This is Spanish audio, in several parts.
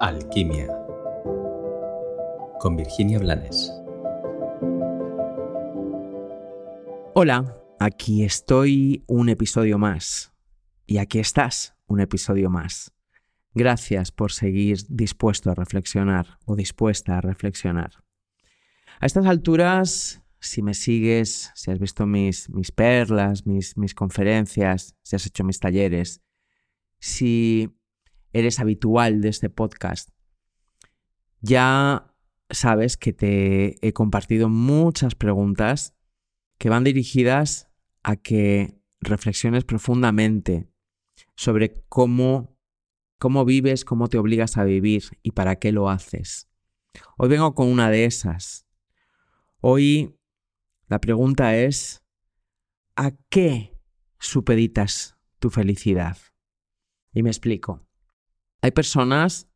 Alquimia con Virginia Blanes. Hola, aquí estoy un episodio más. Y aquí estás, un episodio más. Gracias por seguir dispuesto a reflexionar o dispuesta a reflexionar. A estas alturas, si me sigues, si has visto mis, mis perlas, mis, mis conferencias, si has hecho mis talleres, si eres habitual de este podcast, ya sabes que te he compartido muchas preguntas que van dirigidas a que reflexiones profundamente sobre cómo, cómo vives, cómo te obligas a vivir y para qué lo haces. Hoy vengo con una de esas. Hoy la pregunta es, ¿a qué supeditas tu felicidad? Y me explico. Hay personas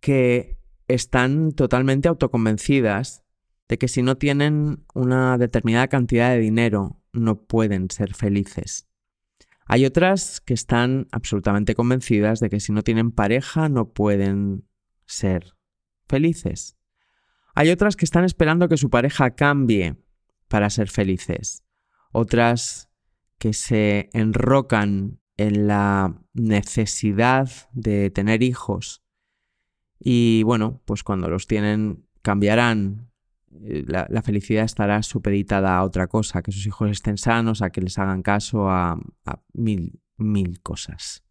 que están totalmente autoconvencidas de que si no tienen una determinada cantidad de dinero no pueden ser felices. Hay otras que están absolutamente convencidas de que si no tienen pareja no pueden ser felices. Hay otras que están esperando que su pareja cambie para ser felices. Otras que se enrocan en la necesidad de tener hijos y bueno, pues cuando los tienen cambiarán, eh, la, felicidad estará supeditada a otra cosa, que sus hijos estén sanos, a que les hagan caso, a, a mil, mil cosas.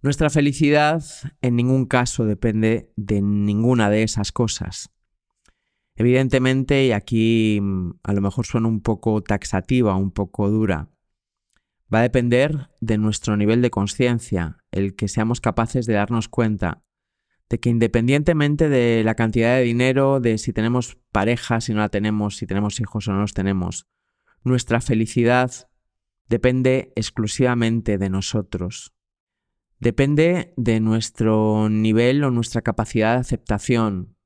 Nuestra felicidad en ningún caso depende de ninguna de esas cosas. Evidentemente, y aquí mm, a lo mejor suena un poco taxativa, un poco dura, Va a depender de nuestro nivel de conciencia, el que seamos capaces de darnos cuenta de que independientemente de la cantidad de dinero, de si tenemos pareja, si no la tenemos, si tenemos hijos o no los tenemos, nuestra felicidad depende exclusivamente de nosotros. Depende de nuestro nivel o nuestra capacidad de aceptación.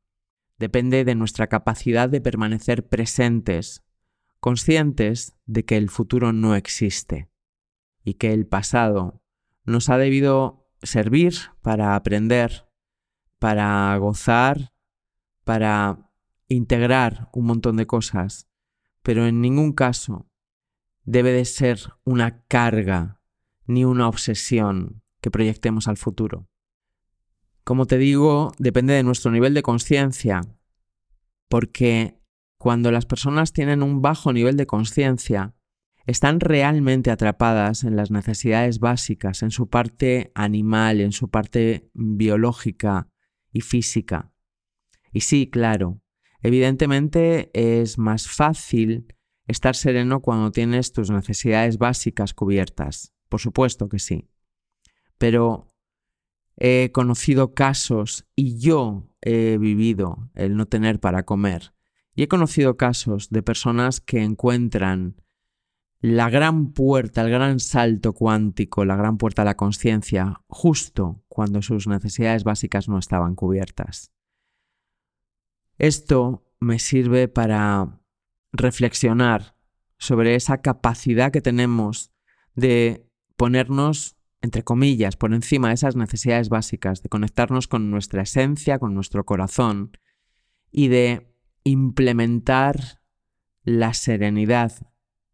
Depende de nuestra capacidad de permanecer presentes, conscientes de que el futuro no existe y que el pasado nos ha debido servir para aprender, para gozar, para integrar un montón de cosas, pero en ningún caso debe de ser una carga ni una obsesión que proyectemos al futuro. Como te digo, depende de nuestro nivel de conciencia, porque cuando las personas tienen un bajo nivel de conciencia, están realmente atrapadas en las necesidades básicas, en su parte animal, en su parte biológica y física. Y sí, claro, evidentemente es más fácil estar sereno cuando tienes tus necesidades básicas cubiertas. Por supuesto que sí. Pero he conocido casos y yo he vivido el no tener para comer. Y he conocido casos de personas que encuentran la gran puerta, el gran salto cuántico, la gran puerta a la conciencia, justo cuando sus necesidades básicas no estaban cubiertas. Esto me sirve para reflexionar sobre esa capacidad que tenemos de ponernos, entre comillas, por encima de esas necesidades básicas, de conectarnos con nuestra esencia, con nuestro corazón y de implementar la serenidad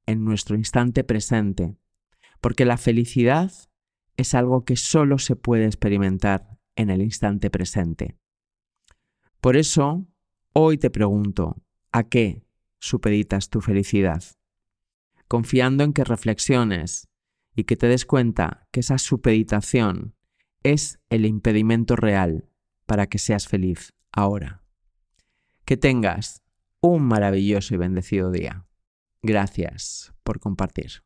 en nuestro instante presente, porque la felicidad es algo que solo se puede experimentar en el instante presente. Por eso, hoy te pregunto, ¿a qué supeditas tu felicidad? Confiando en que reflexiones y que te des cuenta que esa supeditación es el impedimento real para que seas feliz ahora. Que tengas un maravilloso y bendecido día. Gracias por compartir.